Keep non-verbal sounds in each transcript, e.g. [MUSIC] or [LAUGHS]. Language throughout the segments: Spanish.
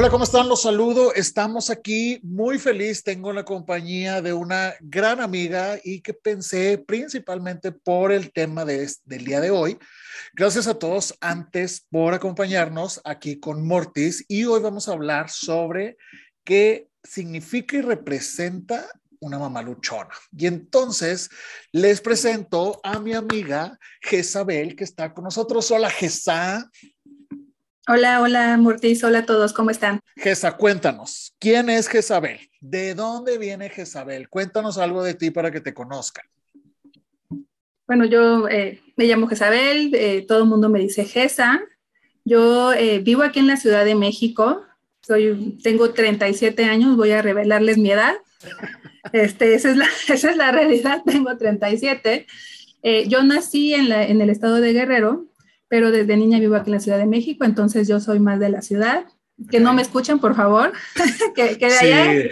Hola, ¿cómo están? Los saludo. Estamos aquí muy feliz. Tengo la compañía de una gran amiga y que pensé principalmente por el tema de, del día de hoy. Gracias a todos antes por acompañarnos aquí con Mortis y hoy vamos a hablar sobre qué significa y representa una mamá luchona. Y entonces les presento a mi amiga Jezabel que está con nosotros. Hola, Jeza. Hola, hola, Mortis, hola a todos, ¿cómo están? Gesa, cuéntanos, ¿quién es Jezabel? ¿De dónde viene Jezabel? Cuéntanos algo de ti para que te conozcan. Bueno, yo eh, me llamo Jezabel, eh, todo el mundo me dice Gesa. Yo eh, vivo aquí en la Ciudad de México, soy, tengo 37 años, voy a revelarles mi edad. [LAUGHS] Este, esa, es la, [LAUGHS] esa es la realidad, tengo 37. yo nací en, la, en el estado de Guerrero, pero desde niña vivo aquí en la Ciudad de México, entonces yo soy más de la ciudad. Que no me escuchen, por favor, [LAUGHS] que, que, de allá,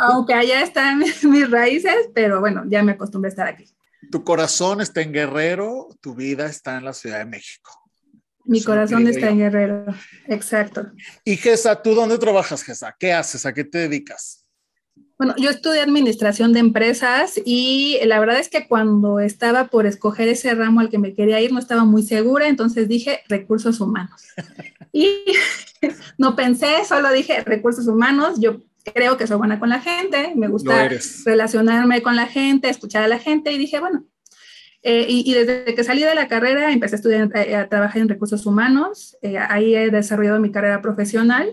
aunque allá están [LAUGHS] mis raíces, pero bueno, ya me acostumbré a estar aquí. Tu corazón está en Guerrero, tu vida está en la Ciudad de México. Mi corazón está en Guerrero, exacto. Y Gesa, ¿tú dónde trabajas, Gesa? ¿Qué haces? ¿A qué te dedicas? Bueno, yo estudié administración de empresas y la verdad es que cuando estaba por escoger ese ramo al que me quería ir no estaba muy segura, entonces dije recursos humanos. [LAUGHS] Y [LAUGHS] no pensé, solo dije recursos humanos. Yo creo que soy buena con la gente, me gusta relacionarme con la gente, escuchar a la gente y dije, bueno, eh, y, desde que salí de la carrera empecé a estudiar, eh, a, trabajar en recursos humanos, eh, ahí he desarrollado mi carrera profesional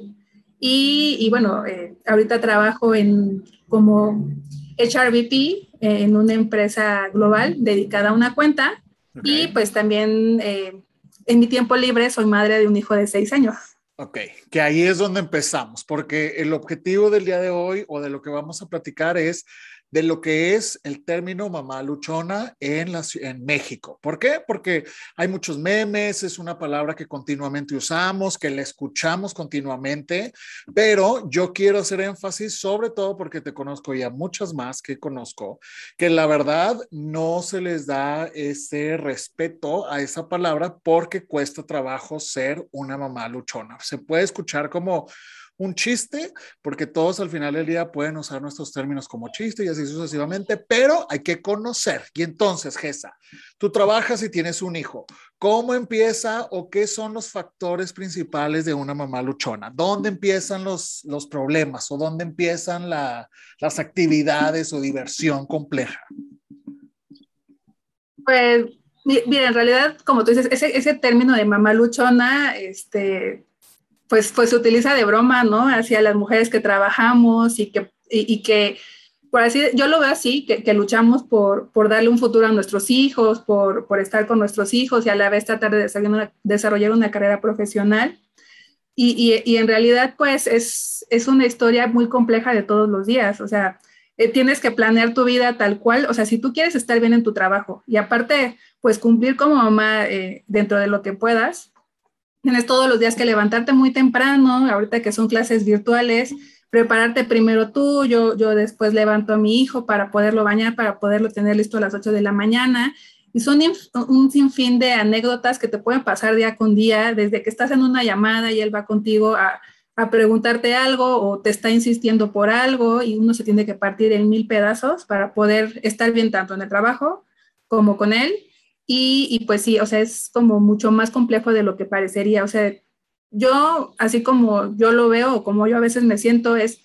y, bueno, eh, ahorita trabajo en, como HRVP eh, en una empresa global dedicada a una cuenta. Y pues también eh, en mi tiempo libre soy madre de un hijo de seis años. Ok, que ahí es donde empezamos, porque el objetivo del día de hoy o de lo que vamos a platicar es de lo que es el término mamá luchona en, la, en México. ¿Por qué? Porque hay muchos memes, es una palabra que continuamente usamos, que la escuchamos continuamente, pero yo quiero hacer énfasis sobre todo porque te conozco ya muchas más que conozco, que la verdad no se les da ese respeto a esa palabra porque cuesta trabajo ser una mamá luchona. Se puede escuchar como un chiste, porque todos al final del día pueden usar nuestros términos como chiste y así sucesivamente, pero hay que conocer. Y entonces, Gesa, tú trabajas y tienes un hijo. ¿Cómo empieza o qué son los factores principales de una mamá luchona? ¿Dónde empiezan los, los problemas o dónde empiezan las actividades o diversión compleja? Pues, mira, en realidad, como tú dices, ese, ese término de mamá luchona, este, pues, pues se utiliza de broma, ¿no? Hacia las mujeres que trabajamos y que, y, que por así, yo lo veo así, que, que, luchamos por, por darle un futuro a nuestros hijos, por, por estar con nuestros hijos y a la vez tratar de desarrollar una, carrera profesional. Y, y, y, en realidad, pues es, es una historia muy compleja de todos los días. O sea, eh, tienes que planear tu vida tal cual. O sea, si tú quieres estar bien en tu trabajo y aparte, pues cumplir como mamá eh, dentro de lo que puedas, Tienes todos los días que levantarte muy temprano, ahorita que son clases virtuales, prepararte primero tú, yo, yo después levanto a mi hijo para poderlo bañar, para poderlo tener listo a las 8 de la mañana. Y son un sinfín de anécdotas que te pueden pasar día con día, desde que estás en una llamada y él va contigo a, a preguntarte algo o te está insistiendo por algo y uno se tiene que partir en mil pedazos para poder estar bien tanto en el trabajo como con él y, pues sí, o sea, es como mucho más complejo de lo que parecería. O sea, yo, así como yo lo veo como yo a veces me siento, es,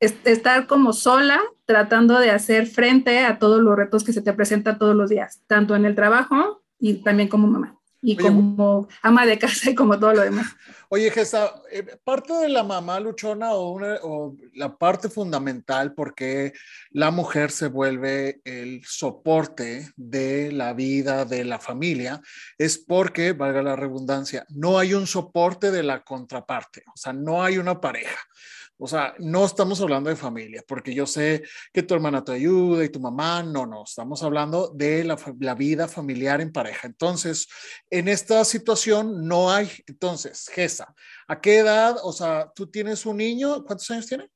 es estar como sola tratando de hacer frente a todos los retos que se te presentan todos los días, tanto en el trabajo y también como mamá y como ama de casa y como todo lo demás. Oye, Gesa, eh, parte de la mamá luchona o, o la parte fundamental porque la mujer se vuelve el soporte de la vida de la familia es porque, valga la redundancia, no hay un soporte de la contraparte, o sea, no hay una pareja. O sea, no estamos hablando de familia, porque yo sé que tu hermana te ayuda y tu mamá, no, no, estamos hablando de la, vida familiar en pareja. Entonces, en esta situación no hay, entonces, Gesa, ¿a qué edad, o sea, tú tienes un niño, ¿cuántos años tiene?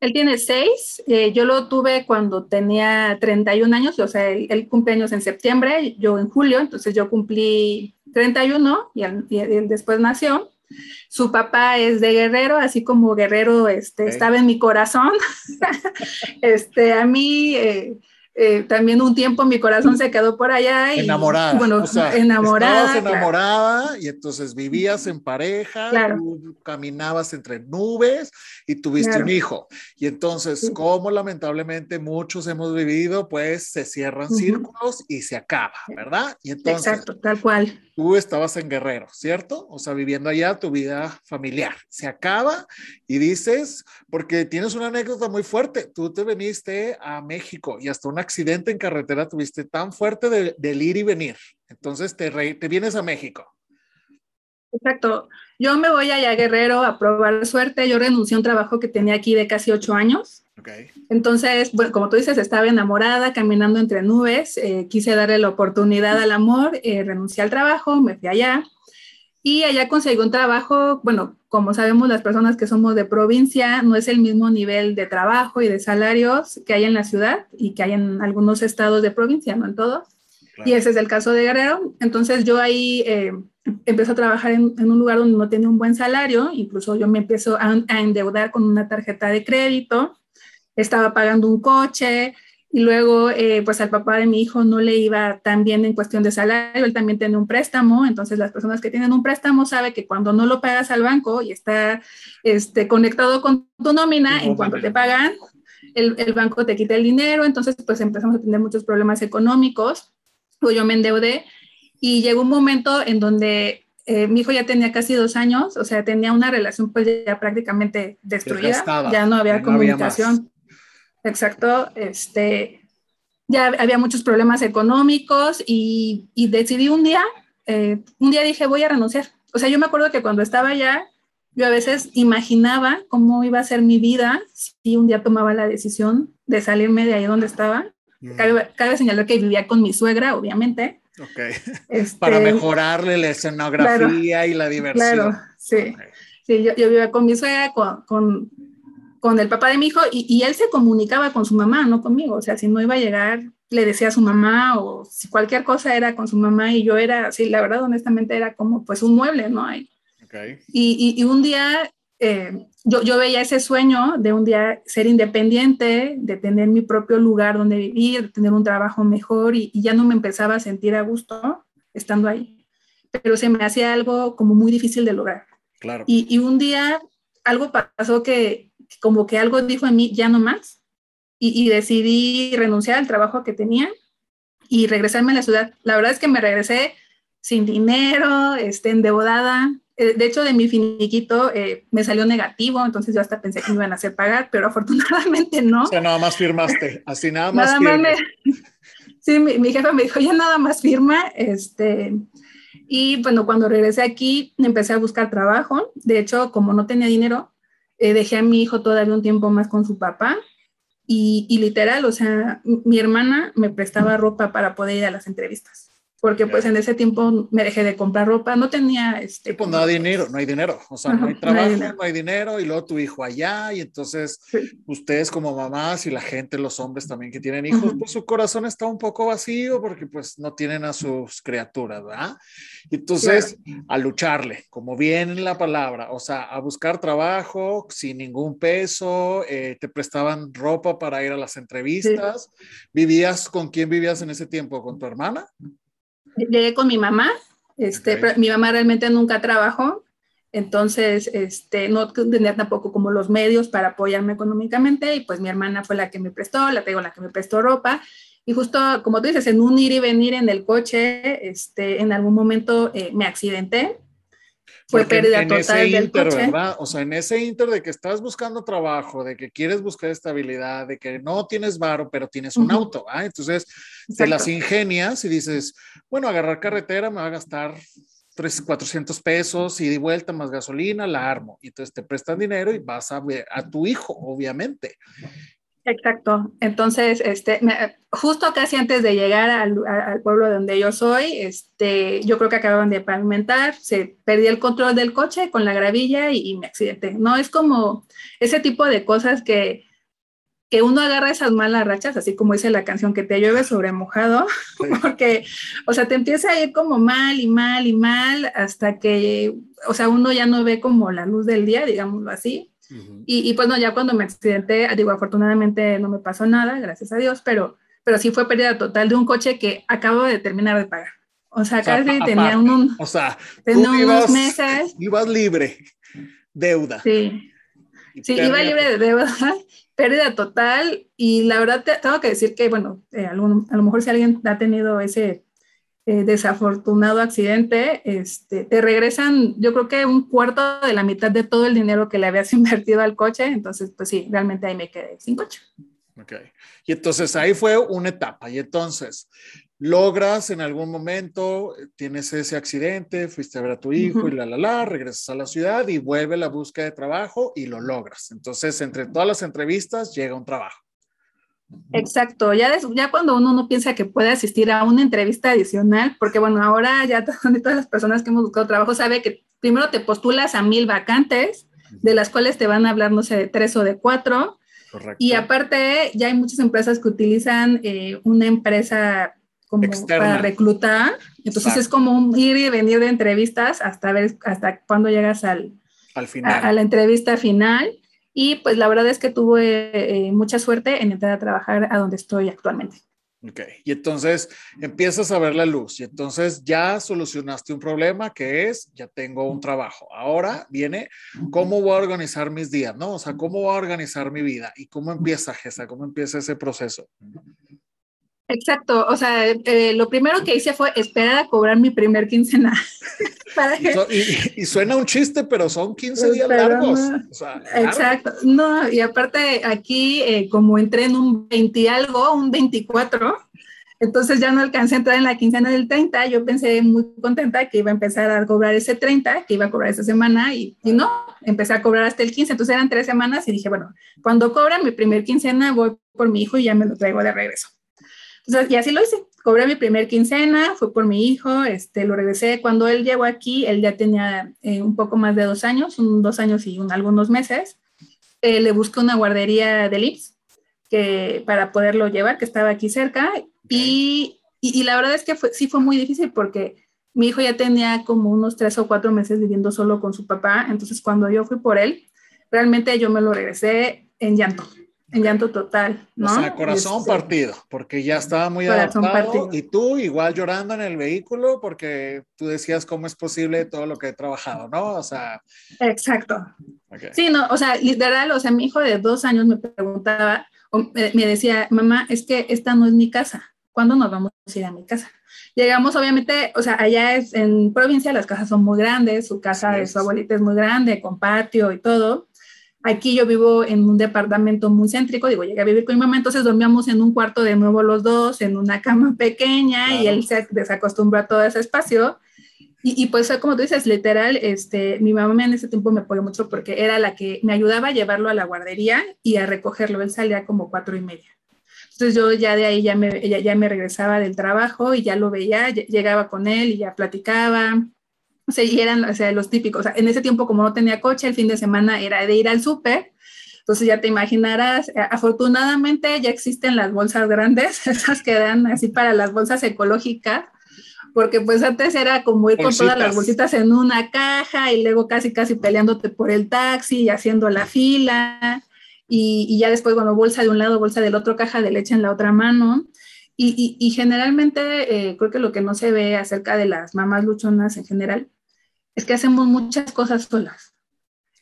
Él tiene seis, eh, yo lo tuve cuando tenía 31 años, o sea, él, cumple años en septiembre, yo en julio, entonces yo cumplí 31 y y él después nació. Su papá es de Guerrero, así como Guerrero este, estaba en mi corazón. [LAUGHS] este, a mí... Eh, eh, también un tiempo mi corazón se quedó por allá. Y, enamorada. Bueno, enamorada. Estabas enamorada y entonces vivías en pareja, caminabas entre nubes y tuviste un hijo. Y entonces, como lamentablemente muchos hemos vivido, pues se cierran círculos y se acaba, ¿verdad? Y entonces, Exacto, tal cual tú estabas en Guerrero, ¿cierto? O sea, viviendo allá tu vida familiar. Se acaba y dices, porque tienes una anécdota muy fuerte, tú te viniste a México y hasta un accidente en carretera tuviste tan fuerte de, ir y venir. Entonces te, te vienes a México. Exacto. Yo me voy allá a Guerrero a probar suerte. Yo renuncié a un trabajo que tenía aquí de casi ocho años entonces, bueno, como tú dices, estaba enamorada, caminando entre nubes, eh, quise darle la oportunidad al amor, eh, renuncié al trabajo, me fui allá. Y allá conseguí un trabajo, bueno, como sabemos las personas que somos de provincia, no es el mismo nivel de trabajo y de salarios que hay en la ciudad y que hay en algunos estados de provincia, no en todos. Y ese es el caso de Guerrero. Entonces yo ahí eh, empiezo a trabajar en, un lugar donde no tenía un buen salario, incluso yo me empiezo a endeudar con una tarjeta de crédito estaba pagando un coche y luego eh, pues al papá de mi hijo no le iba tan bien en cuestión de salario, él también tiene un préstamo, entonces las personas que tienen un préstamo saben que cuando no lo pagas al banco y está este, conectado con tu nómina, en cuanto te pagan, el, el, banco te quita el dinero, entonces pues empezamos a tener muchos problemas económicos, pues yo me endeudé y llegó un momento en donde eh, mi hijo ya tenía casi dos años, o sea, tenía una relación pues ya prácticamente destruida, ya no había comunicación. Exacto, este, ya había muchos problemas económicos y, decidí un día, eh, un día dije, voy a renunciar. O sea, yo me acuerdo que cuando estaba allá, yo a veces imaginaba cómo iba a ser mi vida si un día tomaba la decisión de salirme de ahí donde estaba. Mm. Cabe, señalar que vivía con mi suegra, obviamente. Ok. Este, Para mejorarle la escenografía y la diversión. Claro, sí. Sí, yo, vivía con mi suegra, con con el papá de mi hijo y, él se comunicaba con su mamá, no conmigo. O sea, si no iba a llegar, le decía a su mamá o si cualquier cosa era con su mamá y yo era, sí, la verdad, honestamente era como pues un mueble, ¿no? hay Y, y, un día eh, yo, yo veía ese sueño de un día ser independiente, de tener mi propio lugar donde vivir, de tener un trabajo mejor y, y ya no me empezaba a sentir a gusto estando ahí. Pero se me hacía algo como muy difícil de lograr. Claro. Y, y un día algo pasó que como que algo dijo en mí, ya no más, y, decidí renunciar al trabajo que tenía y regresarme a la ciudad. La verdad es que me regresé sin dinero, este, endeudada. Eh, de hecho, de mi finiquito eh, me salió negativo, entonces yo hasta pensé que me iban a hacer pagar, pero [LAUGHS] afortunadamente no. O sea, nada más firmaste, así nada más. nada [LAUGHS] sí, mi, mi, jefa me dijo, ya nada más firma, este, y bueno, cuando regresé aquí, empecé a buscar trabajo. De hecho, como no tenía dinero, eh, dejé a mi hijo todavía un tiempo más con su papá y, y, literal, o sea, mi hermana me prestaba ropa para poder ir a las entrevistas porque pues en ese tiempo me dejé de comprar ropa, no tenía este... pues no hay dinero, no hay dinero, o sea, no hay trabajo, no hay, dinero y luego tu hijo allá y entonces ustedes como mamás y la gente, los hombres también que tienen hijos, pues su corazón está un poco vacío porque pues no tienen a sus criaturas, ¿verdad? Entonces, a lucharle, como bien la palabra, o sea, a buscar trabajo sin ningún peso, eh, te prestaban ropa para ir a las entrevistas, ¿vivías con quién vivías en ese tiempo? ¿Con tu hermana? Llegué con mi mamá, este, mi mamá realmente nunca trabajó, entonces este, no tenía tampoco como los medios para apoyarme económicamente y pues mi hermana fue la que me prestó, la tengo la que me prestó ropa y justo como tú dices, en un ir y venir en el coche, este, en algún momento eh, me accidenté fue pérdida total del coche. ¿verdad? O sea, en ese inter de que estás buscando trabajo, de que quieres buscar estabilidad, de que no tienes varo, pero tienes un auto, ¿ah? Entonces, te las ingenias y dices, bueno, agarrar carretera me va a gastar 300, 400 pesos y de vuelta más gasolina, la armo. Y entonces te prestan dinero y vas a ver a tu hijo, obviamente. Exacto. Entonces, este, justo casi antes de llegar al, al, pueblo donde yo soy, este, yo creo que acababan de pavimentar, se perdí el control del coche con la gravilla y, me accidenté. No es como ese tipo de cosas que que uno agarra esas malas rachas, así como dice la canción, que te llueve sobre mojado, [LAUGHS] porque, o sea, te empieza a ir como mal y mal y mal hasta que, o sea, uno ya no ve como la luz del día, digámoslo así. y, y, pues no, ya cuando me accidenté, digo, afortunadamente no me pasó nada, gracias a Dios, pero, pero sí fue pérdida total de un coche que acabo de terminar de pagar. O sea, casi tenía un, o sea, tenía unos meses. Ibas libre, deuda. Sí. Sí, iba libre de deuda pérdida total y la verdad tengo que decir que, bueno, eh, a lo mejor si alguien ha tenido ese eh, desafortunado accidente, este, te regresan, yo creo que un cuarto de la mitad de todo el dinero que le habías [LAUGHS] invertido al coche, entonces, pues sí, realmente ahí me quedé sin coche. Ok, y entonces ahí fue una etapa, y entonces logras en algún momento, tienes ese accidente, fuiste a ver a tu hijo y la, la, la, regresas a la ciudad y vuelve la búsqueda de trabajo y lo logras. Entonces, entre todas las entrevistas llega un trabajo. Exacto, ya, ya cuando uno no piensa que puede asistir a una entrevista adicional, porque bueno, ahora ya [LAUGHS] todas las personas que hemos buscado trabajo sabe que primero te postulas a mil vacantes, de las cuales te van a hablar, no sé, de tres o de cuatro. Correcto. Y aparte, ya hay muchas empresas que utilizan eh, una empresa como para reclutar. Entonces es como un ir y venir de entrevistas hasta ver hasta cuándo llegas al, al final. A, la entrevista final. Y pues la verdad es que tuve eh, mucha suerte en entrar a trabajar a donde estoy actualmente. Ok, y entonces empiezas a ver la luz y entonces ya solucionaste un problema que es, ya tengo un trabajo. Ahora viene, ¿cómo voy a organizar mis días? ¿No? O sea, ¿cómo voy a organizar mi vida? ¿Y cómo empieza, Gesa? ¿Cómo empieza ese proceso? Exacto, o sea, eh, lo primero que hice fue esperar a cobrar mi primer quincena. [LAUGHS] y, suena un chiste, pero son 15 días largos. exacto, no, y aparte aquí eh, como entré en un 20 algo, un 24, entonces ya no alcancé a entrar en la quincena del 30, yo pensé muy contenta que iba a empezar a cobrar ese 30, que iba a cobrar esa semana, y, y no, empecé a cobrar hasta el 15, entonces eran tres semanas y dije, bueno, cuando cobra mi primer quincena voy por mi hijo y ya me lo traigo de regreso. Entonces, y así lo hice. Cobré mi primer quincena, fue por mi hijo, este, lo regresé. Cuando él llegó aquí, él ya tenía eh, un poco más de dos años, un, dos años y algunos meses. Eh, le busqué una guardería de IPS que, para poderlo llevar, que estaba aquí cerca. Y, y, la verdad es que fue, sí fue muy difícil porque mi hijo ya tenía como unos tres o cuatro meses viviendo solo con su papá. Entonces, cuando yo fui por él, realmente yo me lo regresé en llanto en llanto total, ¿no? O sea, corazón este, partido, porque ya estaba muy adaptado y tú igual llorando en el vehículo porque tú decías cómo es posible todo lo que he trabajado, ¿no? O sea. Exacto. Sí, no, o sea, literal, o sea, mi hijo de dos años me preguntaba, me decía, mamá, es que esta no es mi casa, ¿cuándo nos vamos a ir a mi casa? Llegamos, obviamente, o sea, allá es en provincia las casas son muy grandes, su casa de su abuelita es muy grande, con patio y todo. Aquí yo vivo en un departamento muy céntrico, digo, llegué a vivir con mi mamá, entonces dormíamos en un cuarto de nuevo los dos, en una cama [LAUGHS] pequeña y él se desacostumbró a todo ese espacio. Y, y, pues como tú dices, literal, este, mi mamá en ese tiempo me apoyó mucho porque era la que me ayudaba a llevarlo a la guardería y a recogerlo. Él salía como cuatro y media. Entonces yo ya de ahí ya me, ya, ya me regresaba del trabajo y ya lo veía, llegaba con él y ya platicaba, o sea, y eran o sea, los típicos. O sea, en ese tiempo, como no tenía coche, el fin de semana era de ir al súper. Entonces ya te imaginarás, eh, afortunadamente ya existen las bolsas grandes, [LAUGHS] esas que dan así para las bolsas ecológicas, porque pues antes era como ir con todas las bolsitas en una caja y luego casi casi peleándote por el taxi y haciendo la fila. Y, y ya después, bueno, bolsa de un lado, bolsa del otro, caja de leche en la otra mano. Y, y, y generalmente eh, creo que lo que no se ve acerca de las mamás luchonas en general es que hacemos muchas cosas solas.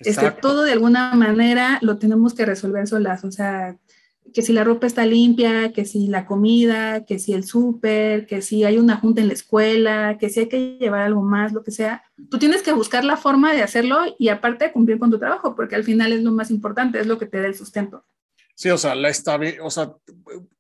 Este, todo de alguna manera lo tenemos que resolver solas, o sea, que si la ropa está limpia, que si la comida, que si el súper, que si hay una junta en la escuela, que si hay que llevar algo más, lo que sea. Tú tienes que buscar la forma de hacerlo y aparte cumplir con tu trabajo, porque al final es lo más importante, es lo que te da el sustento. Sí, o sea, la o sea,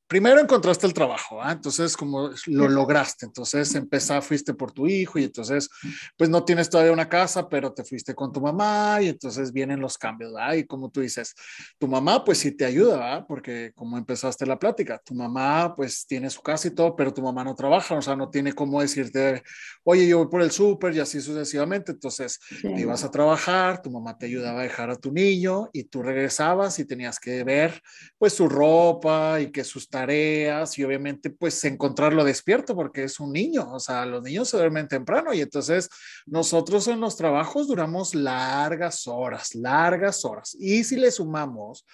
primero encontraste el trabajo, ¿ah? entonces como lo lograste, entonces empezaste, fuiste por tu hijo y entonces pues no tienes todavía una casa, pero te fuiste con tu mamá y entonces vienen los cambios, ¿ah? Y como tú dices, tu mamá pues sí te ayuda, ¿ah? Porque como empezaste la plática, tu mamá pues tiene su casa y todo, pero tu mamá no trabaja, o sea, no tiene cómo decirte, oye, yo voy por el súper y así sucesivamente, entonces ibas a trabajar, tu mamá te ayudaba a dejar a tu niño y tú regresabas y tenías que ver pues su ropa y que sus tareas y obviamente pues encontrarlo despierto porque es un niño, o sea, los niños se duermen temprano y entonces nosotros en los trabajos duramos largas horas, largas horas. Y si le sumamos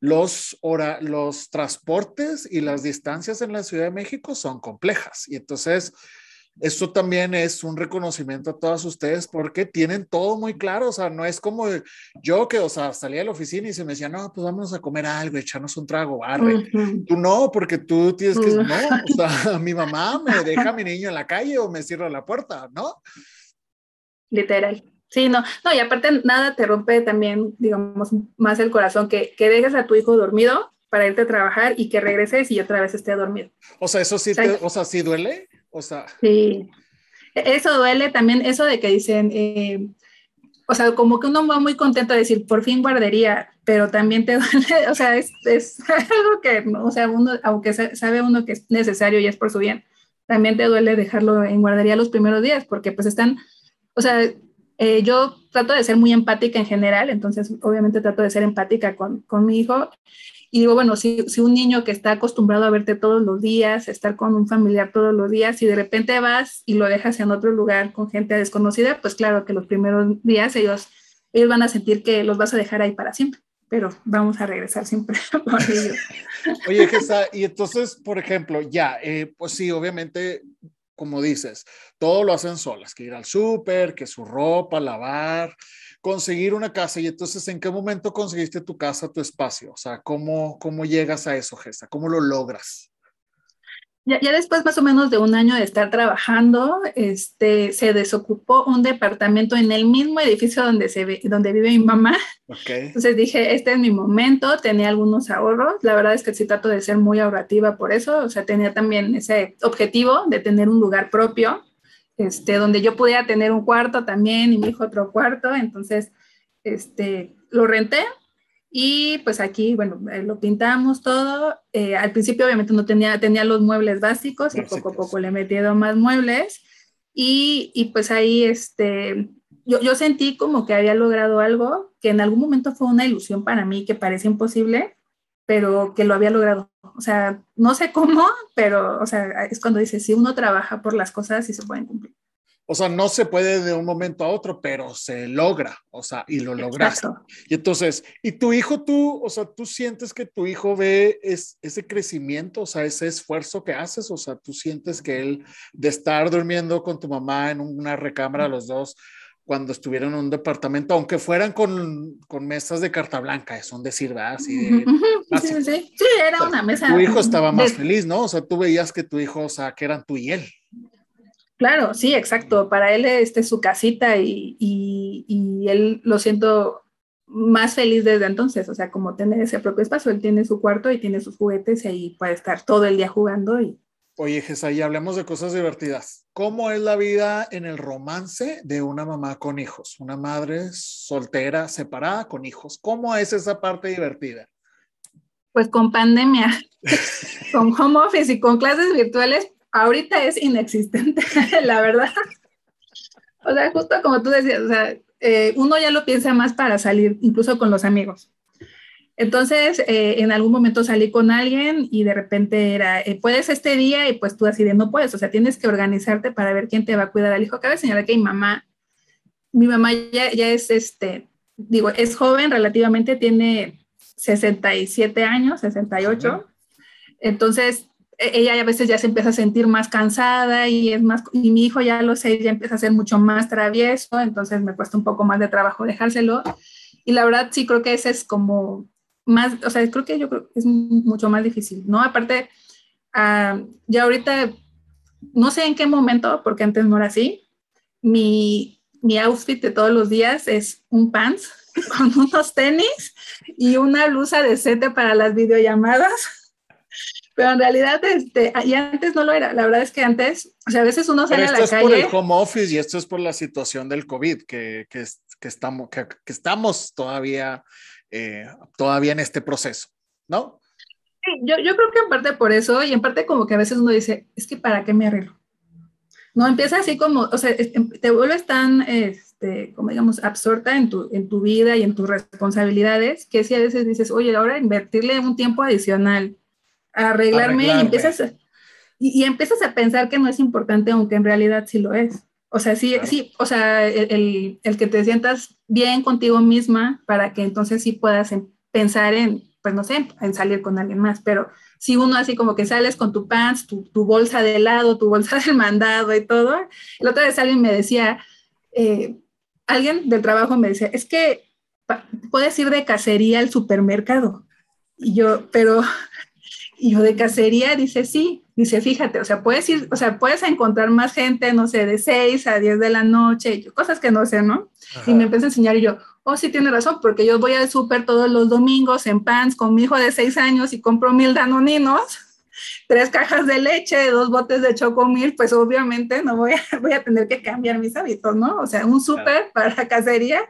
los, hora, los transportes y las distancias en la Ciudad de México son complejas y entonces esto también es un reconocimiento a todas ustedes porque tienen todo muy claro, o sea, no es como yo que, o sea, salía de la oficina y se me decía, no, pues vamos a comer algo, echarnos un trago, barre. Tú no, porque tú tienes que, no, o sea, [LAUGHS] mi mamá me [LAUGHS] deja a mi niño en la calle o me cierra la puerta, ¿no? Literal. Sí, no, no, y aparte nada te rompe también, digamos, más el corazón que, que dejes a tu hijo dormido para irte a trabajar y que regreses y otra vez esté dormido. O sea, eso sí, te, o sea, sí duele. O sea. Sí. Eso duele también, eso de que dicen, eh, o sea, como que uno va muy contento de decir, por fin guardería, pero también te [LAUGHS] duele, o sea, es, es [LAUGHS] algo que, o sea, uno, aunque sabe uno que es necesario y es por su bien, también te duele dejarlo en guardería los primeros días, porque pues están, o sea, eh, yo trato de ser muy empática en general, entonces obviamente trato de ser empática con, con mi hijo y digo, bueno, si, si, un niño que está acostumbrado a verte todos los días, estar con un familiar todos los días, y de repente vas y lo dejas en otro lugar con gente desconocida, pues claro que los primeros días ellos, ellos van a sentir que los vas a dejar ahí para siempre, pero vamos a regresar siempre [LAUGHS] por ellos. Oye, Gesa, y entonces, por ejemplo, ya, eh, pues sí, obviamente como dices, todo lo hacen solas, que ir al súper, que su ropa, lavar, conseguir una casa. Y entonces, ¿en qué momento conseguiste tu casa, tu espacio? O sea, ¿cómo, cómo llegas a eso, Gesta? ¿Cómo lo logras? Ya, ya, después más o menos de un año de estar trabajando, este, se desocupó un departamento en el mismo edificio donde, se donde vive mi mamá. Okay. Entonces dije, este es mi momento, tenía algunos ahorros. La verdad es que sí trato de ser muy ahorrativa por eso. O sea, tenía también ese objetivo de tener un lugar propio este, donde yo pudiera tener un cuarto también y mi hijo otro cuarto, entonces, este, lo renté y pues aquí, bueno, lo pintamos todo. Eh, al principio obviamente no tenía, tenía los muebles básicos y poco a poco le he metido más muebles y, y pues ahí, este, yo, yo sentí como que había logrado algo que en algún momento fue una ilusión para mí que parecía imposible, pero que lo había logrado. O sea, no sé cómo, pero, o sea, es cuando dices, si uno trabaja por las cosas y se pueden cumplir. O sea, no se puede de un momento a otro, pero se logra, o sea, y lo lograste. Y entonces, ¿y tu hijo tú, o sea, tú sientes que tu hijo ve es, ese crecimiento, o sea, ese esfuerzo que haces, o sea, tú sientes que él de estar durmiendo con tu mamá en una recámara los dos, cuando estuvieron en un departamento, aunque fueran con, con mesas de carta blanca, son decir, ¿verdad? Así de, sí, sí, sí, era una mesa. Tu hijo estaba más feliz, ¿no? O sea, tú veías que tu hijo, o sea, que eran tú y él. Claro, sí, exacto. Para él este es su casita y, y, y él lo siento más feliz desde entonces, o sea, como tener ese propio espacio, él tiene su cuarto y tiene sus juguetes y ahí puede estar todo el día jugando y Oye, y hablemos de cosas divertidas. ¿Cómo es la vida en el romance de una mamá con hijos? Una madre soltera, separada, con hijos. ¿Cómo es esa parte divertida? Pues con pandemia, [LAUGHS] con home office y con clases virtuales, ahorita es inexistente, [LAUGHS] la verdad. O sea, justo como tú decías, o sea, eh, uno ya lo piensa más para salir, incluso con los amigos. Entonces, eh, en algún momento salí con alguien y de repente era, eh, puedes este día y pues tú así de no puedes, o sea, tienes que organizarte para ver quién te va a cuidar al hijo. Cabe señalar que mi mamá, mi mamá ya, ya es, este, digo, es joven relativamente, tiene 67 años, 68. Entonces, e, ella a veces ya se empieza a sentir más cansada y es más, y mi hijo ya lo sé, ya empieza a ser mucho más travieso, entonces me cuesta un poco más de trabajo dejárselo. Y la verdad sí creo que ese es como más, o sea, creo que yo creo que es mucho más difícil, ¿no? Aparte, uh, ya ahorita, no sé en qué momento, porque antes no era así, mi, mi outfit de todos los días es un pants [LAUGHS] con unos tenis y una blusa de sete para las videollamadas. [LAUGHS] pero en realidad, este, y antes no lo era. La verdad es que antes, o sea, a veces uno sale a la calle. Esto es por el home office y esto es por la situación del COVID, que, que, que estamos, que, estamos todavía, eh, todavía en este proceso, ¿no? Sí, yo, yo creo que en parte por eso y en parte como que a veces uno dice, es que ¿para qué me arreglo? No, empieza así como, o sea, em, te vuelves tan, este, como digamos, absorta en tu, en tu vida y en tus responsabilidades, que si a veces dices, oye, ahora invertirle un tiempo adicional arreglarme, y empiezas a, y, empiezas a pensar que no es importante, aunque en realidad sí lo es. O sea, sí, sí, o sea, el, el, que te sientas bien contigo misma para que entonces sí puedas pensar en, pues no sé, en salir con alguien más, pero si uno así como que sales con tu pants, tu, tu bolsa de helado, tu bolsa [LAUGHS] del mandado y todo, la otra vez alguien me decía, eh, alguien del trabajo me decía, es que puedes ir de cacería al supermercado. Y yo, pero [LAUGHS] y yo de cacería, dice, sí, dice, fíjate, o sea, puedes ir, o sea, puedes encontrar más gente, no sé, de 6 a 10 de la noche, cosas que no sé, ¿no? Y me empieza a enseñar y yo, oh, sí, tiene razón, porque yo voy al súper todos los domingos en pants con mi hijo de 6 años y compro mil danoninos, [LAUGHS] tres cajas de leche, dos botes de chocomil, pues obviamente no voy a, [LAUGHS] voy a tener que cambiar mis hábitos, ¿no? O sea, un súper para [LAUGHS] cacería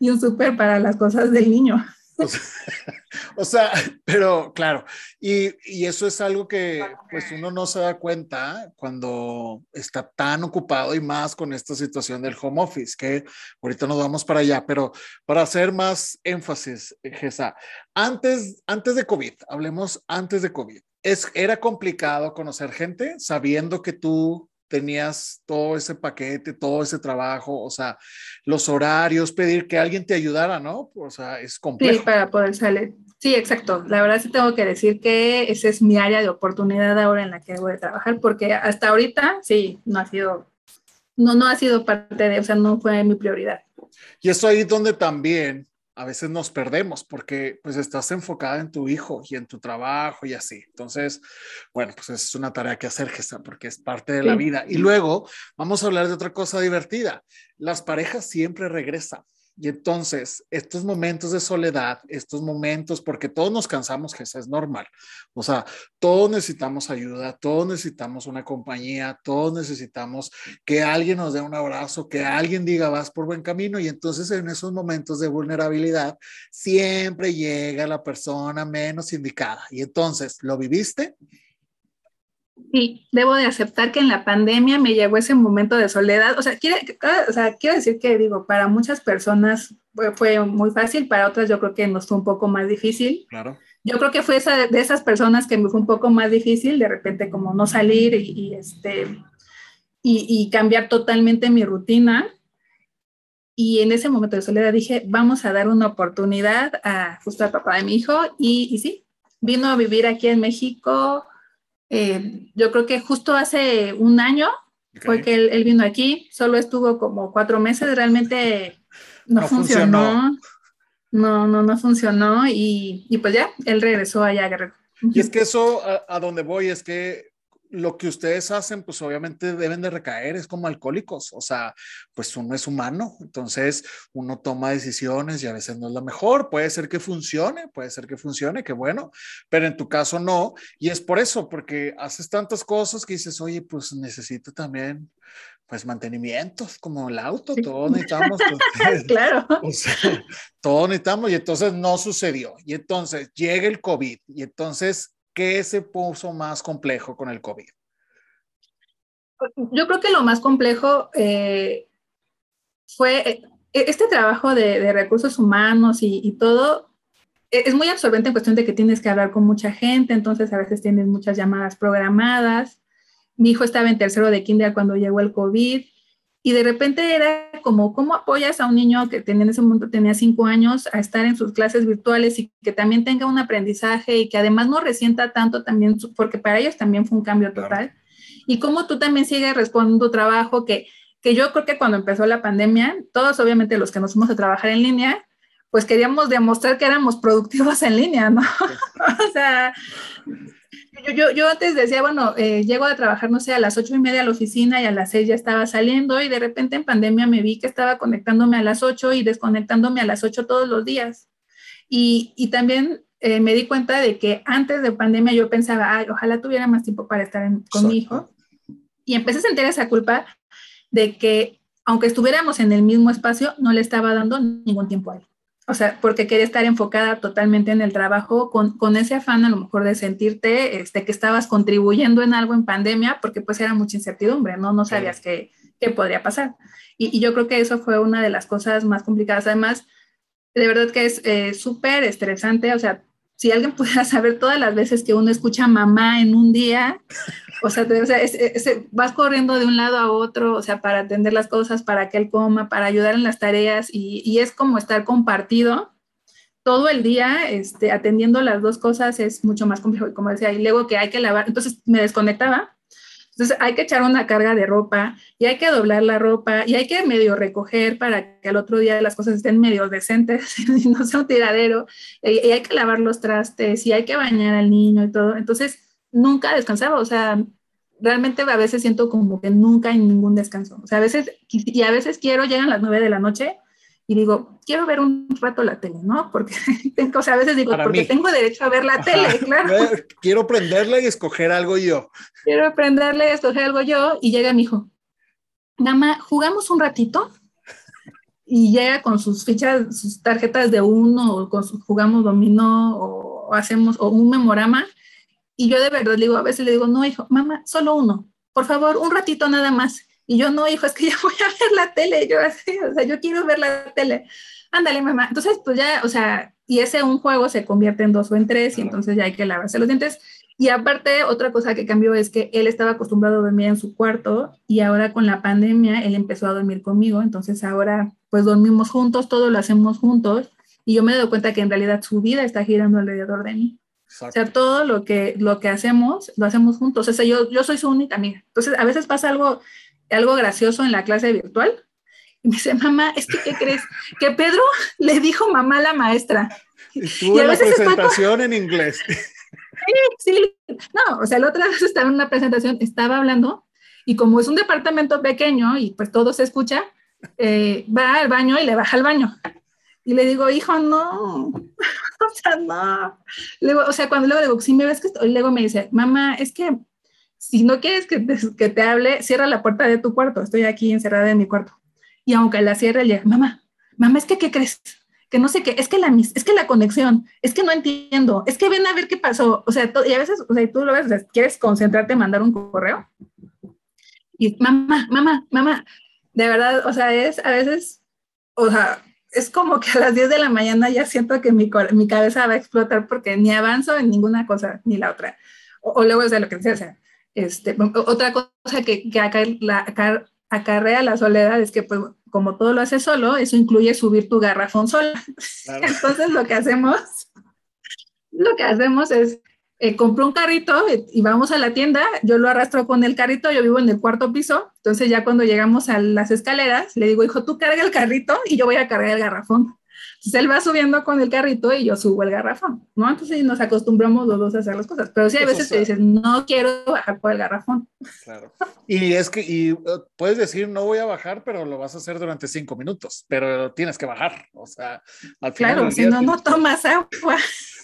y un súper para las cosas del niño. [LAUGHS] O sea, pero claro, y, y, eso es algo que pues uno no se da cuenta cuando está tan ocupado y más con esta situación del home office, que ahorita nos vamos para allá, pero para hacer más énfasis, Gesa, antes, antes de COVID, hablemos antes de COVID, es, era complicado conocer gente sabiendo que tú tenías todo ese paquete, todo ese trabajo, o sea, los horarios, pedir que alguien te ayudara, ¿no? O sea, es complejo. Sí, para poder salir. Sí, exacto. La verdad sí tengo que decir que esa es mi área de oportunidad ahora en la que voy a trabajar, porque hasta ahorita sí, no ha sido, no, no ha sido parte de, o sea, no fue mi prioridad. Y eso ahí donde también a veces nos perdemos porque pues estás enfocada en tu hijo y en tu trabajo y así. Entonces, bueno, pues es una tarea que hacer, Gesta, porque es parte de la vida. Y luego vamos a hablar de otra cosa divertida. Las parejas siempre regresan. Y entonces, estos momentos de soledad, estos momentos, porque todos nos cansamos, que eso es normal. O sea, todos necesitamos ayuda, todos necesitamos una compañía, todos necesitamos que alguien nos dé un abrazo, que alguien diga vas por buen camino. Y entonces, en esos momentos de vulnerabilidad, siempre llega la persona menos indicada. Y entonces, ¿lo viviste? Sí, debo de aceptar que en la pandemia me llegó ese momento de soledad. O sea, quiere, o sea, quiero decir que, digo, para muchas personas fue, muy fácil, para otras yo creo que nos fue un poco más difícil. Claro. Yo creo que fue esa, de esas personas que me fue un poco más difícil, de repente como no salir y, este, y, cambiar totalmente mi rutina. Y en ese momento de soledad dije, vamos a dar una oportunidad a justo al papá de mi hijo. Y, y sí, vino a vivir aquí en México eh, yo creo que justo hace un año fue que él, vino aquí, solo estuvo como cuatro meses, realmente [LAUGHS] no, funcionó. No, no, no funcionó y, y, pues ya, él regresó allá a Guerrero. Y es que eso a, a donde voy es que lo que ustedes hacen, pues obviamente deben de recaer, es como alcohólicos, o sea, pues uno es humano, entonces uno toma decisiones y a veces no es lo mejor, puede ser que funcione, puede ser que funcione, que bueno, pero en tu caso no, y es por eso, porque haces tantas cosas que dices, oye, pues necesito también pues mantenimientos como el auto, todos necesitamos. [LAUGHS] Pues, claro. O sea, todos necesitamos y entonces no sucedió. Y entonces llega el COVID y entonces ¿Qué se puso más complejo con el COVID? Yo creo que lo más complejo eh, fue eh, este trabajo de, recursos humanos y, todo. E, es muy absorbente en cuestión de que tienes que hablar con mucha gente, entonces a veces tienes muchas llamadas programadas. Mi hijo estaba en tercero de kinder cuando llegó el COVID y de repente era como, ¿cómo apoyas a un niño que tenía en ese momento tenía cinco años a estar en sus clases virtuales y que también tenga un aprendizaje y que además no resienta tanto también, porque para ellos también fue un cambio total? Y cómo tú también sigues respondiendo trabajo que, que yo creo que cuando empezó la pandemia, todos obviamente los que nos fuimos a trabajar en línea, pues queríamos demostrar que éramos productivos en línea, ¿no? [LAUGHS] o sea, yo, yo, antes decía, bueno, eh, llego a trabajar, no sé, a las ocho y media a la oficina y a las seis ya estaba saliendo y de repente en pandemia me vi que estaba conectándome a las ocho y desconectándome a las ocho todos los días. Y, y también eh, me di cuenta de que antes de pandemia yo pensaba, Ay, ojalá tuviera más tiempo para estar con mi hijo. Y empecé a sentir esa culpa de que aunque estuviéramos en el mismo espacio, no le estaba dando ningún tiempo a él. O sea, porque quería estar enfocada totalmente en el trabajo, con, con ese afán a lo mejor de sentirte este, que estabas contribuyendo en algo en pandemia, porque pues era mucha incertidumbre, ¿no? No sabías qué, qué podría pasar. Y, y, yo creo que eso fue una de las cosas más complicadas. Además, de verdad que es eh, súper estresante, o sea, si alguien [LAUGHS] pudiera saber todas las veces que uno escucha mamá en un día, o sea, vas corriendo de un lado a otro, o sea, para atender las cosas, para que él coma, para ayudar en las tareas, y, y es como estar compartido todo el día, este, atendiendo las dos cosas es mucho más complejo, como decía, y luego que hay que lavar, entonces me desconectaba entonces hay que echar una carga de ropa y hay que doblar la ropa y hay que medio recoger para que al otro día las cosas estén medio decentes [LAUGHS] y no sea un tiradero. Y, hay que lavar los trastes y hay que bañar al niño y todo. Entonces nunca descansaba, o sea, realmente a veces siento como que nunca hay ningún descanso. O sea, a veces, y a veces quiero, llegan las nueve de la noche y digo, quiero ver un rato la tele, ¿no? [LAUGHS] Porque tengo, o sea, a veces digo, porque tengo derecho a ver la tele, [LAUGHS] claro. Quiero prenderla y escoger algo yo. Quiero prenderle y escoger algo yo, y llega mi hijo, mamá, ¿jugamos un ratito? Y llega con sus fichas, sus tarjetas de uno, o con jugamos dominó, o hacemos, o un memorama, y yo de verdad le digo, a veces le digo, no, hijo, mamá, solo uno, por favor, un ratito nada más y yo, no, hijo, es que [LAUGHS] ya voy a ver la tele. Yo así, o sea, yo quiero ver la tele. Ándale, mamá. Entonces, pues ya, o sea, y ese un juego se convierte en dos o en tres, y entonces ya hay que lavarse los dientes. Y aparte, otra cosa que cambió es que él estaba acostumbrado a dormir en su cuarto y ahora con la pandemia él empezó a dormir conmigo. Entonces ahora pues dormimos juntos, todo lo hacemos juntos y yo me doy cuenta que en realidad su vida está girando alrededor de mí. O sea, todo lo que, lo que hacemos, lo hacemos juntos. O sea, yo, yo soy su única amiga. Entonces, a veces pasa algo algo gracioso en la clase virtual. Y me dice, mamá, es que, ¿qué crees? [LAUGHS] Que Pedro le dijo mamá a la maestra. Estuvo en la presentación en inglés. [LAUGHS] Sí, sí. No, o sea, la otra vez estaba en una presentación, estaba hablando y como es un departamento pequeño y pues todo se escucha, eh, va al baño y le baja al baño. Y le digo, hijo, no, [LAUGHS] o sea, no. Le digo, o sea, cuando luego le digo, si me ves que estoy, luego me dice, mamá, es que si no quieres que te, que te hable, cierra la puerta de tu cuarto. Estoy aquí encerrada en mi cuarto. Y aunque la cierre, le mamá, mamá, es que, ¿qué crees? Que no sé qué, es que la, es que la conexión, es que no entiendo, es que ven a ver qué pasó. O sea, y a veces, o sea, tú lo ves, quieres concentrarte en mandar un correo. Y mamá, mamá, mamá, de verdad, o sea, es a veces, o sea, es como que a las 10 de la mañana ya siento que mi, mi cabeza va a explotar porque ni avanzo en ninguna cosa ni la otra. O, o luego, o sea, lo que decía, o sea, este, otra cosa que, que acarrea la soledad es que, pues, como todo lo hace solo, eso incluye subir tu garrafón sola. [LAUGHS] Entonces, lo que hacemos, lo que hacemos es eh, compro un carrito y vamos a la tienda, yo lo arrastro con el carrito, yo vivo en el cuarto piso, entonces ya cuando llegamos a las escaleras, le digo, hijo, tú carga el carrito y yo voy a cargar el garrafón. Entonces él va subiendo con el carrito y yo subo el garrafón, ¿no? Entonces nos acostumbramos los dos a hacer las cosas. Pero sí hay veces que dices, no quiero bajar por el garrafón. Claro. Y es que, y uh, puedes decir, no voy a bajar, pero lo vas a hacer durante cinco minutos, pero tienes que bajar. O sea, al final. Claro, si no, no tomas agua.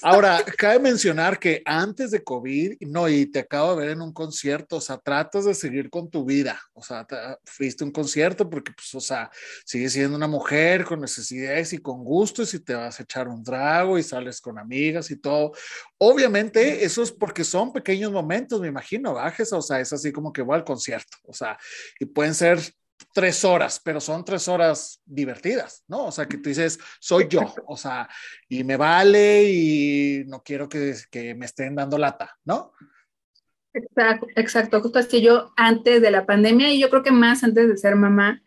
Ahora, cabe mencionar que antes de COVID, no, y te acabo de ver en un concierto, o sea, tratas de seguir con tu vida, o sea, fuiste a un concierto porque, pues, o sea, sigues siendo una mujer con necesidades y con gustos y te vas a echar un trago y sales con amigas y todo. Obviamente, eso es porque son pequeños momentos, me imagino, bajes, o sea, es así como que voy al concierto, o sea, y pueden ser tres horas, pero son tres horas divertidas, ¿no? O sea, que tú dices, soy yo, o sea, y me vale y no quiero que, que me estén dando lata, ¿no? Exacto, exacto, justo así yo antes de la pandemia y yo creo que más antes de ser mamá,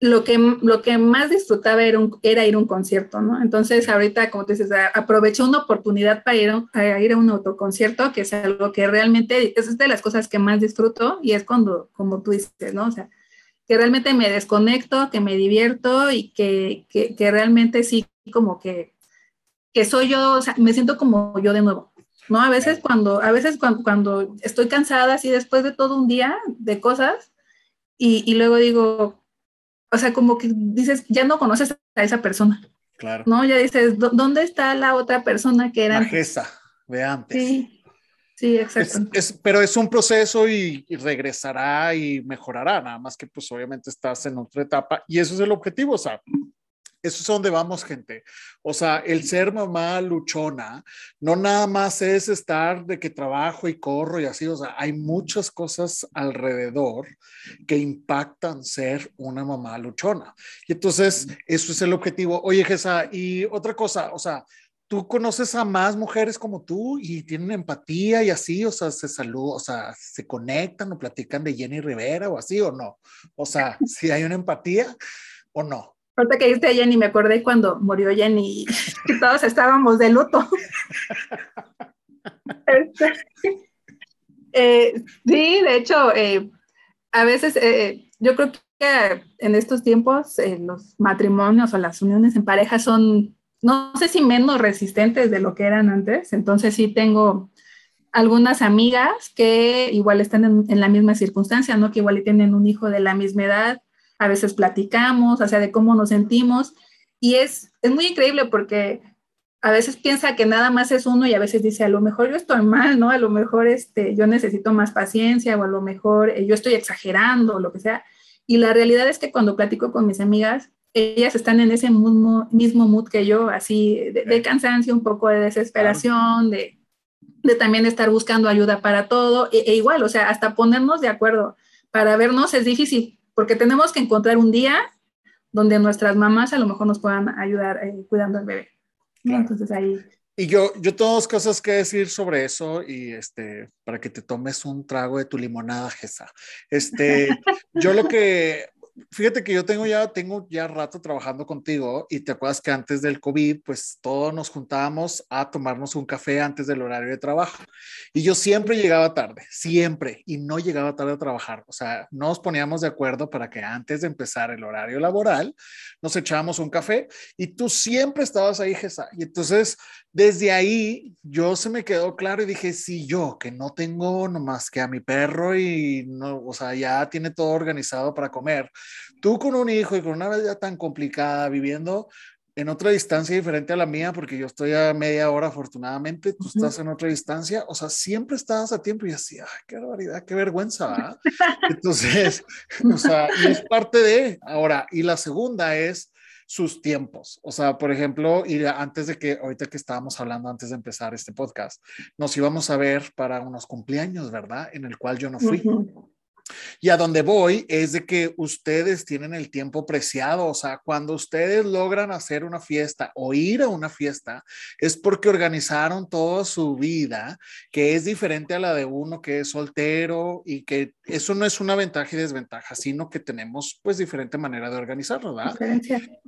lo que, lo que más disfrutaba era, era ir a un concierto, ¿no? Entonces ahorita, como tú dices, aproveché una oportunidad para ir a, ir a un autoconcierto, que es algo que realmente es de las cosas que más disfruto y es cuando, como tú dices, ¿no? O sea, que realmente me desconecto, que me divierto y que, que, realmente sí, como que, que soy yo, o sea, me siento como yo de nuevo. ¿no? A veces cuando, a veces cuando, cuando estoy cansada, así después de todo un día de cosas, y, y, luego digo, o sea, como que dices, ya no conoces a esa persona. Claro. ¿No? Ya dices, ¿dónde está la otra persona que era? Majesa, de antes. Sí, sí, exacto. Es, pero es un proceso y, y, regresará y mejorará, nada más que pues obviamente estás en otra etapa y eso es el objetivo, o sea, eso es donde vamos, gente. O sea, el ser mamá luchona no nada más es estar de que trabajo y corro y así. O sea, hay muchas cosas alrededor que impactan ser una mamá luchona. Y entonces, eso es el objetivo. Oye, Gesa, y otra cosa, o sea, tú conoces a más mujeres como tú y tienen empatía y así, o sea, se saludan, o sea, se conectan o platican de Jenny Rivera o así o no. O sea, [LAUGHS] si hay una empatía o no. Ahorita que dijiste a Jenny, me acordé cuando murió Jenny y [LAUGHS] todos estábamos de luto. [LAUGHS] Este, eh, sí, de hecho, eh, a veces eh, yo creo que en estos tiempos los matrimonios o las uniones en pareja son, no sé si menos resistentes de lo que eran antes. Entonces sí tengo algunas amigas que igual están en, la misma circunstancia, ¿no? Que igual tienen un hijo de la misma edad a veces platicamos, o sea, de cómo nos sentimos. Y es, es muy increíble porque a veces piensa que nada más es uno y a veces dice, a lo mejor yo estoy mal, ¿no? A lo mejor este, yo necesito más paciencia o a lo mejor eh, yo estoy exagerando lo que sea. Y la realidad es que cuando platico con mis amigas, ellas están en ese mismo, mismo mood que yo, así de, cansancio, un poco de desesperación, de, de, también estar buscando ayuda para todo, e, e, igual, o sea, hasta ponernos de acuerdo para vernos es difícil, porque tenemos que encontrar un día donde nuestras mamás a lo mejor nos puedan ayudar eh, cuidando al bebé. Entonces ahí... Y yo, yo tengo dos cosas que decir sobre eso y este, para que te tomes un trago de tu limonada, Gesa. Este, [LAUGHS] yo lo que, fíjate que yo tengo ya, tengo ya rato trabajando contigo y te acuerdas que antes del COVID, pues todos nos juntábamos a tomarnos un café antes del horario de trabajo. Y yo siempre llegaba tarde, siempre, y no llegaba tarde a trabajar. O sea, nos poníamos de acuerdo para que antes de empezar el horario laboral, nos echábamos un café y tú siempre estabas ahí, Gesa. Y entonces, desde ahí, yo se me quedó claro y dije, si yo, que no tengo nomás que a mi perro y no, o sea, ya tiene todo organizado para comer Tú con un hijo y con una vida tan complicada, viviendo en otra distancia diferente a la mía, porque yo estoy a media hora afortunadamente, tú estás en otra distancia, o sea, siempre estabas a tiempo y así, ay, qué barbaridad, qué vergüenza, [LAUGHS] Entonces, [LAUGHS] o sea, y es parte de, ahora, y la segunda es sus tiempos, o sea, por ejemplo, y antes de que, ahorita que estábamos hablando, antes de empezar este podcast, nos íbamos a ver para unos cumpleaños, ¿verdad? En el cual yo no fui. Y a donde voy es de que ustedes tienen el tiempo preciado, o sea, cuando ustedes logran hacer una fiesta o ir a una fiesta, es porque organizaron toda su vida, que es diferente a la de uno que es soltero y que eso no es una ventaja y desventaja, sino que tenemos pues diferente manera de organizarlo, ¿verdad?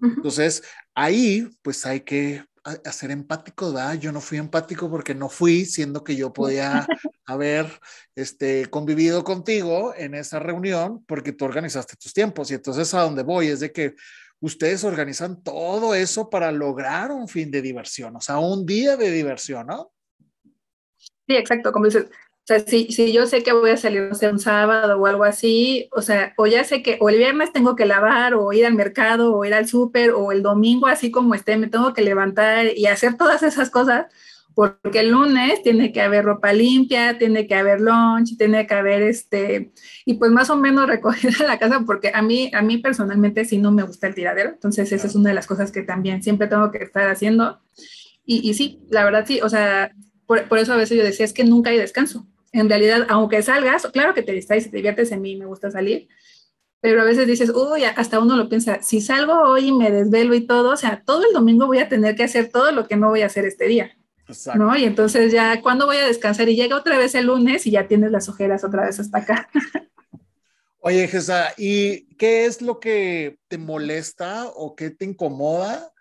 Entonces, ahí pues hay que a, ser empático, ¿verdad? Yo no fui empático porque no fui, siendo que yo podía [LAUGHS] haber este, convivido contigo en esa reunión porque tú organizaste tus tiempos. Y entonces a donde voy es de que ustedes organizan todo eso para lograr un fin de diversión, o sea, un día de diversión, ¿no? Sí, exacto, como dices, sea, si, si yo sé que voy a salir, no sé, un sábado o algo así, o sea, o ya sé que o el viernes tengo que lavar o ir al mercado o ir al súper o el domingo así como esté, me tengo que levantar y hacer todas esas cosas porque el lunes tiene que haber ropa limpia, tiene que haber lunch, tiene que haber este, y pues más o menos recoger a [LAUGHS] la casa, porque a mí, a mí personalmente sí no me gusta el tiradero, entonces esa es una de las cosas que también siempre tengo que estar haciendo. Y, y sí, la verdad sí, o sea, por, por, eso a veces yo decía, es que nunca hay descanso en realidad, aunque salgas, claro que te distraes y te diviertes, en mí me gusta salir, pero a veces dices, uy, hasta uno lo piensa, si salgo hoy y me desvelo y todo, o sea, todo el domingo voy a tener que hacer todo lo que no voy a hacer este día. Exacto. ¿No? Y entonces ya, ¿cuándo voy a descansar? Y llega otra vez el lunes y ya tienes las ojeras otra vez hasta acá. [LAUGHS] Oye, Gesa, ¿y qué es lo que te molesta o qué te incomoda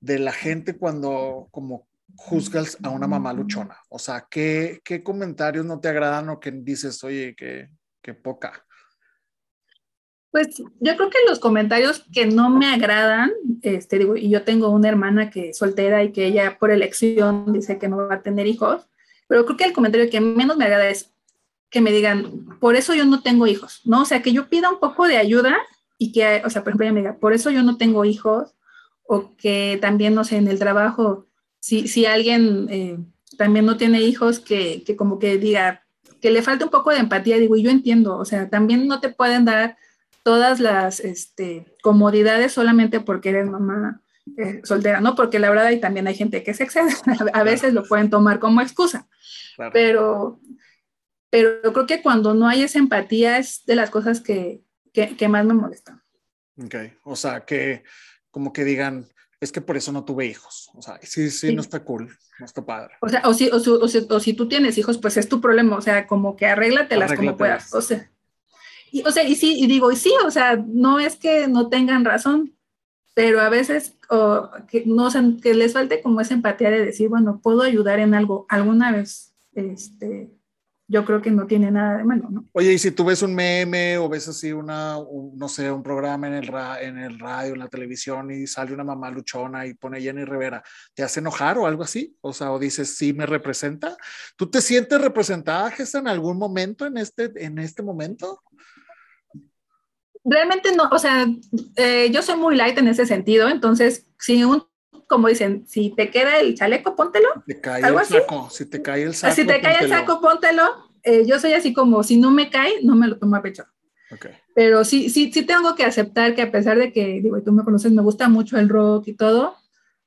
de la gente cuando como juzgas a una mamá luchona? O sea, ¿qué, qué comentarios no te agradan o que dices, oye, qué, qué poca? Pues yo creo que los comentarios que no me agradan, este, digo, y yo tengo una hermana que es soltera y que ella por elección dice que no va a tener hijos, pero creo que el comentario que menos me agrada es que me digan, por eso yo no tengo hijos, ¿no? O sea, que yo pida un poco de ayuda y que, o sea, por ejemplo, ella me diga, por eso yo no tengo hijos, o que también, no sé, en el trabajo, si, si alguien eh, también no tiene hijos, que, que, como que diga, que le falta un poco de empatía, digo, y yo entiendo, o sea, también no te pueden dar todas las este, comodidades solamente porque eres mamá eh, soltera, ¿no? Porque la verdad, y también hay gente que se excede, [LAUGHS] a veces lo pueden tomar como excusa, pero, pero creo que cuando no hay esa empatía es de las cosas que, que, que más me molestan. Ok, o sea, que como que digan, es que por eso no tuve hijos. O sea, sí, sí, no está cool, no está padre. O sea, o si, o, o, si, tú tienes hijos, pues es tu problema. O sea, como que arréglatelas, como puedas. O sea, y, o sea, y sí, y digo, y sí, o sea, no es que no tengan razón, pero a veces o, que, no, que les falte como esa empatía de decir, bueno, puedo ayudar en algo alguna vez, este, yo creo que no tiene nada de malo, ¿no? Oye, y si tú ves un meme o ves así una, no sé, un programa en el, en el radio, en la televisión y sale una mamá luchona y pone Jenny Rivera, ¿te hace enojar o algo así? O sea, o dices, sí me representa. ¿Tú te sientes representada, Gesta, en algún momento, en este, en este momento? Realmente no, o sea, eh, yo soy muy light en ese sentido, entonces, si un como dicen, si te queda el chaleco, póntelo. Si te cae el saco, si te cae el saco. Si te cae el saco, póntelo. Eh, yo soy así como, si no me cae, no me lo tomo a pecho. Okay. Pero sí, sí, sí tengo que aceptar que a pesar de que, digo, tú me conoces, me gusta mucho el rock y todo,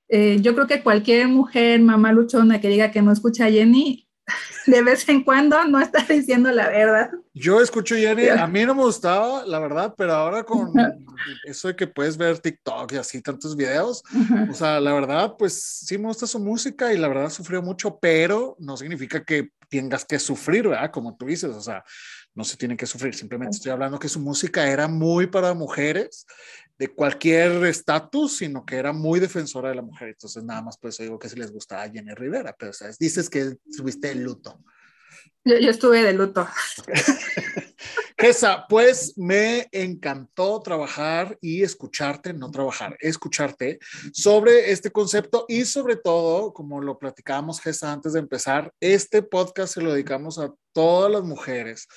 eh, yo creo que cualquier mujer, mamá luchona que diga que no escucha a Jenny, de vez en cuando no está diciendo la verdad. Yo escucho Jenny, a mí no me gustaba, la verdad, pero ahora con eso de que puedes ver TikTok y así tantos videos, o sea, la verdad, pues sí me gusta su música y la verdad sufrió mucho, pero no significa que tengas que sufrir, ¿verdad? Como tú dices, o sea, no se tiene que sufrir, simplemente estoy hablando que su música era muy para mujeres de cualquier estatus, sino que era muy defensora de la mujer. Entonces, nada más por eso digo que si les gustaba a Jenny Rivera, pero ¿sabes? dices que tuviste el luto. Yo, yo estuve de luto. [LAUGHS] Esa, pues me encantó trabajar y escucharte, no trabajar, escucharte sobre este concepto y sobre todo, como lo platicábamos, Gesa, antes de empezar, este podcast se lo dedicamos a todas las mujeres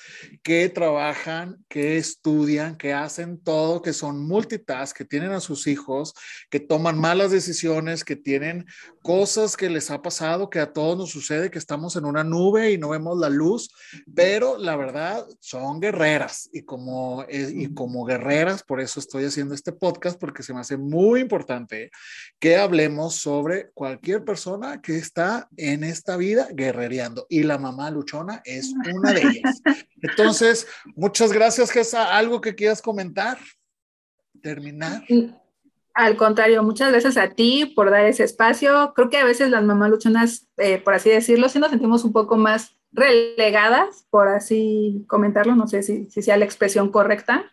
que trabajan, que estudian, que hacen todo, que son multitask, que tienen a sus hijos, que toman malas decisiones, que tienen cosas que les ha pasado, que a todos nos sucede, que estamos en una nube y no vemos la luz, pero la verdad son guerreras. Y como, eh, y como guerreras, por eso estoy haciendo este podcast, porque se me hace muy importante que hablemos sobre cualquier persona que está en esta vida guerrereando. Y la mamá luchona es una de ellas. Entonces, muchas gracias, Gesa. ¿Algo que quieras comentar? Terminar. Al contrario, muchas gracias a ti por dar ese espacio. Creo que a veces las mamás luchonas, eh, por así decirlo, sí nos sentimos un poco más relegadas, por así comentarlo, no sé si, si sea la expresión correcta,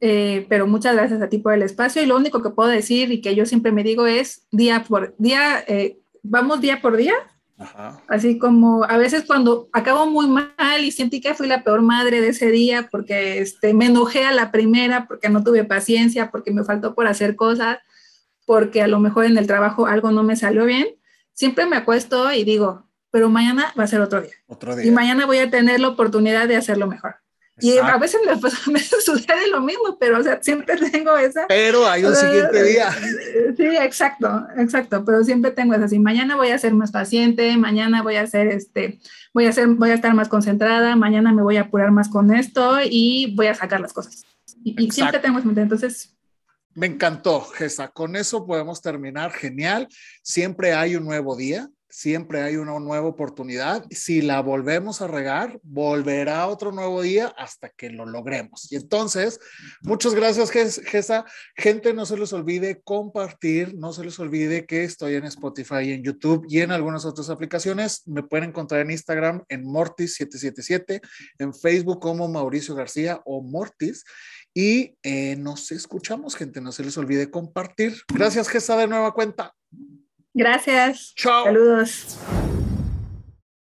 eh, pero muchas gracias a ti por el espacio y lo único que puedo decir y que yo siempre me digo es día por día, eh, vamos día por día Así como a veces cuando acabo muy mal y sentí que fui la peor madre de ese día porque este, me enojé a la primera, porque no tuve paciencia, porque me faltó por hacer cosas, porque a lo mejor en el trabajo algo no me salió bien, siempre me acuesto y digo, pero mañana va a ser otro día. Otro día. Y mañana voy a tener la oportunidad de hacerlo mejor. Y a veces me, [LAUGHS] me, sucede lo mismo, pero o sea, siempre tengo esa. Pero hay un siguiente día. Sí, exacto, exacto, pero siempre tengo esa. Así, mañana voy a ser más paciente, mañana voy a hacer este, voy a ser, voy a estar más concentrada, mañana me voy a apurar más con esto y voy a sacar las cosas. Y, y siempre tengo esa entonces. Me encantó, Gesa. Con eso podemos terminar. Genial. Siempre hay un nuevo día siempre hay una nueva oportunidad. Si la volvemos a regar, volverá otro nuevo día hasta que lo logremos. Y entonces, muchas gracias, Gesa. Gente, no se les olvide compartir, no se les olvide que estoy en Spotify, en YouTube y en algunas otras aplicaciones. Me pueden encontrar en Instagram en Mortis777, en Facebook como Mauricio García o Mortis. Y eh, nos escuchamos, gente. No se les olvide compartir. Gracias, Gesa, de nueva cuenta. Gracias. Chao. Saludos.